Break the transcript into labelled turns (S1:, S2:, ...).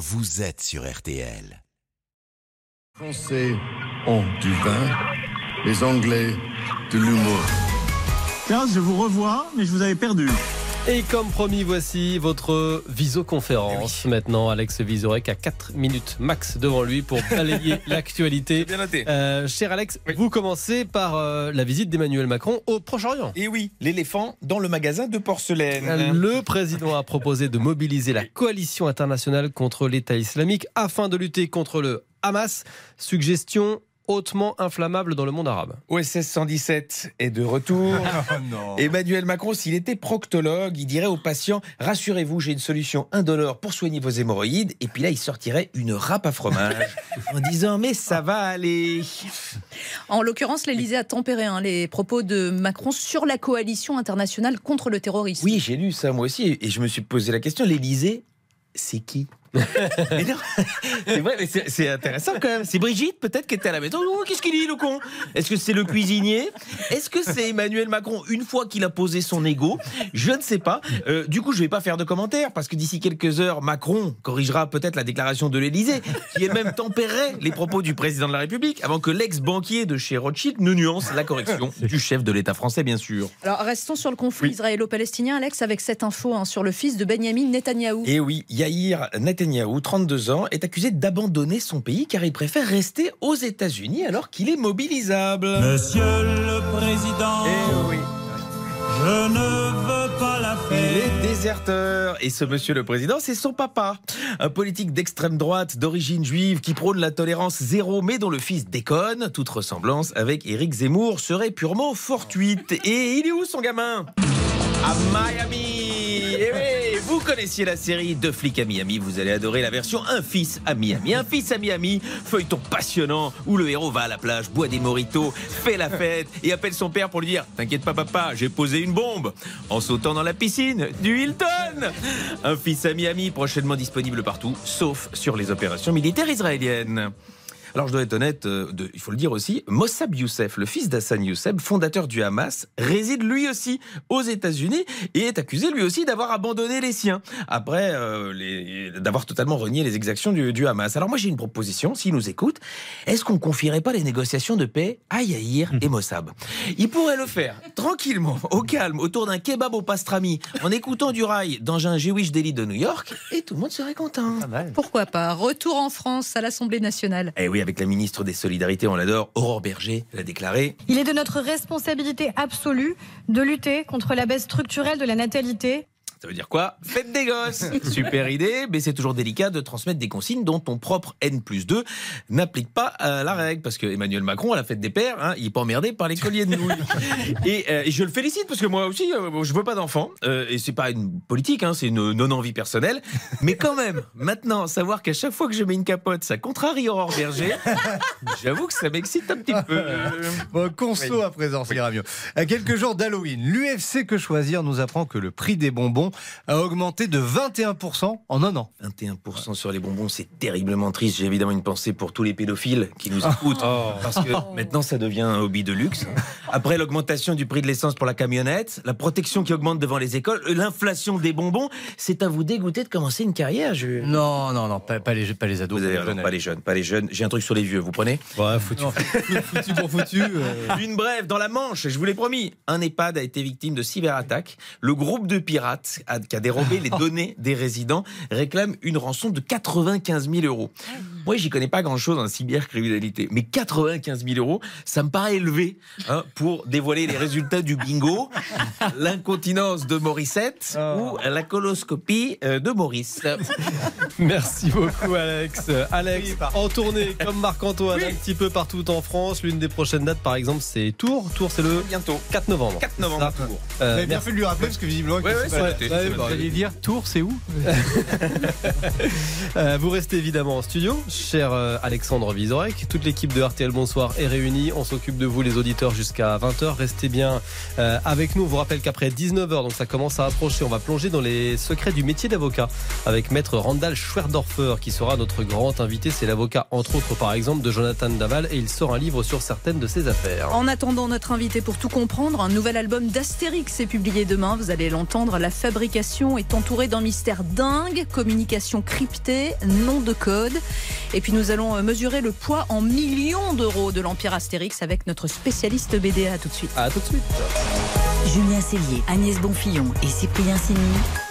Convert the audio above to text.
S1: vous êtes sur RTL.
S2: Les Français ont du vin, les Anglais de l'humour.
S3: Tiens, je vous revois, mais je vous avais perdu.
S4: Et comme promis, voici votre visioconférence. Maintenant, Alex Visorek a 4 minutes max devant lui pour balayer l'actualité.
S5: Bien noté.
S4: Euh, cher Alex,
S5: Oui.
S4: vous commencez par euh, la visite d'Emmanuel Macron au Proche-Orient.
S5: Et oui, l'éléphant dans le magasin de porcelaine.
S4: Le président a proposé de mobiliser la coalition internationale contre l'État islamique afin de lutter contre le Hamas. Suggestion hautement inflammable dans le monde arabe.
S5: OSS 117 est de retour. Emmanuel Macron, s'il était proctologue, il dirait aux patients Rassurez-vous, j'ai une solution indolore pour soigner vos hémorroïdes. Et puis là, il sortirait une râpe à fromage en disant Mais ça va aller.
S6: En l'occurrence, l'Elysée a tempéré hein, les propos de Macron sur la coalition internationale contre le terrorisme.
S5: Oui, j'ai lu ça moi aussi. Et je me suis posé la question L'Élysée, c'est qui? c'est vrai, mais c'est intéressant quand même. C'est Brigitte peut-être qui était à la maison. Oh, Qu'est-ce qu'il dit le con? Est-ce que c'est le cuisinier? Est-ce que c'est Emmanuel Macron une fois qu'il a posé son ego? Je ne sais pas. Euh, du coup, je vais pas faire de commentaires parce que d'ici quelques heures, Macron corrigera peut-être la déclaration de l'Élysée qui elle-même tempérait les propos du président de la République avant que l'ex-banquier de chez Rothschild ne nuance la correction du chef de l'État français, bien sûr.
S6: Alors restons sur le conflit
S5: Oui.
S6: israélo-palestinien, Alex, avec cette info hein, sur le fils de Benjamin Netanyahou.
S5: Et oui, Yair Netanyahou, 32 ans, est accusé d'abandonner son pays car il préfère rester aux États-Unis alors qu'il est mobilisable.
S7: Monsieur le Président,
S5: Eh oui.
S7: je ne veux pas la
S5: Il
S7: paix.
S5: est déserteur et ce monsieur le président, c'est son papa. Un politique d'extrême droite d'origine juive qui prône la tolérance zéro mais dont le fils déconne. Toute ressemblance avec Éric Zemmour serait purement fortuite. Et il est où son gamin? À Miami Eh oui, vous connaissiez la série Deux flics à Miami, vous allez adorer la version Un fils à Miami. Un fils à Miami, feuilleton passionnant où le héros va à la plage, boit des moritos, fait la fête et appelle son père pour lui dire T'inquiète pas papa, j'ai posé une bombe en sautant dans la piscine du Hilton. Un fils à Miami prochainement disponible partout, sauf sur les opérations militaires israéliennes. Alors je dois être honnête, euh, de- il faut le dire aussi, Mossab Youssef, le fils d'Hassan Youssef, fondateur du Hamas, réside lui aussi aux États-Unis et est accusé lui aussi d'avoir abandonné les siens, après euh, d'avoir totalement renié les exactions du, du Hamas. Alors moi j'ai une proposition, s'il nous écoute, est-ce qu'on confierait pas les négociations de paix à Yair et Mossab? Il pourrait le faire tranquillement, au calme, autour d'un kebab au pastrami, en écoutant du rail dans un Jewish Deli de New York, et tout le monde serait content.
S6: Pourquoi pas? Retour en France à l'Assemblée nationale.
S5: Eh oui, avec la ministre des Solidarités, on l'adore, Aurore Berger l'a déclaré.
S8: Il est de notre responsabilité absolue de lutter contre la baisse structurelle de la natalité.
S5: Ça veut dire quoi? Faites des gosses Super idée, mais c'est toujours délicat de transmettre des consignes dont ton propre N plus 2 n'applique pas à la règle. Parce que Emmanuel Macron, à la fête des pères, hein, il est pas emmerdé par les colliers de nouilles. et, euh, et je le félicite parce que moi aussi, euh, je veux pas d'enfant. Euh, et c'est pas une politique, hein, c'est une non-envie personnelle. Mais quand même, maintenant, savoir qu'à chaque fois que je mets une capote, ça contrarie Aurore Berger, j'avoue que ça m'excite un petit peu.
S9: Bon, conso à présent, ça ira mieux. À quelques jours d'Halloween, l'UFC Que Choisir nous apprend que le prix des bonbons a augmenté de 21% en un an.
S5: 21% sur les bonbons, c'est terriblement triste. J'ai évidemment une pensée pour tous les pédophiles qui nous écoutent. Parce que maintenant, ça devient un hobby de luxe. Après l'augmentation du prix de l'essence pour la camionnette, la protection qui augmente devant les écoles, l'inflation des bonbons, c'est à vous dégoûter de commencer une carrière. Je...
S9: Non, non, non, pas, pas les, pas les ados.
S5: Vous avez
S9: pas les
S5: raison,
S9: jeunes.
S5: pas les jeunes, pas les jeunes. J'ai un truc sur les vieux, vous prenez
S4: Ouais, foutu.
S9: Non, foutu pour foutu. euh.
S5: Une brève dans la Manche, je vous l'ai promis. Un EHPAD a été victime de cyberattaque. Le groupe de pirates a- qui a dérobé les données des résidents réclame une rançon de 95 000 euros. Moi, j'y connais pas grand-chose en cybercriminalité, mais 95 000 euros, ça me paraît élevé hein, pour dévoiler les résultats du bingo, l'incontinence de Morissette ou la coloscopie euh, de Maurice.
S4: Merci beaucoup, Alex. Alex,
S9: Oui,
S4: en tournée comme Marc-Antoine, un petit peu partout en France. L'une des prochaines dates, par exemple, c'est Tours. Tours, c'est le
S5: Bientôt.
S4: 4 novembre.
S5: 4 novembre.
S4: Ça.
S5: Tours.
S9: Vous
S4: Euh,
S9: avez bien
S4: merci.
S9: fait de lui rappeler parce que visiblement, il
S5: Ouais, ouais,
S9: Ouais,
S5: c'est
S9: bah. Vous alliez dire Tours, c'est où
S4: Euh, vous restez évidemment en studio, cher euh, Alexandre Vizorek. Toute l'équipe de RTL Bonsoir est réunie. On s'occupe de vous, les auditeurs, jusqu'à 20h. Restez bien euh, avec nous. On vous rappelle qu'après 19h, donc ça commence à approcher, on va plonger dans les secrets du métier d'avocat avec maître Randall Schwerdorfer qui sera notre grand invité. C'est l'avocat, entre autres, par exemple, de Jonathan Daval et il sort un livre sur certaines de ses affaires.
S6: En attendant notre invité pour tout comprendre, un nouvel album d'Astérix est publié demain. Vous allez l'entendre, La Fabrique fabrication est entourée d'un mystère dingue, communication cryptée, nom de code. Et puis nous allons mesurer le poids en millions d'euros de l'Empire Astérix avec notre spécialiste BDA tout de suite.
S4: À tout de suite.
S10: Julien Cellier, Agnès Bonfillon et Cyprien Sini.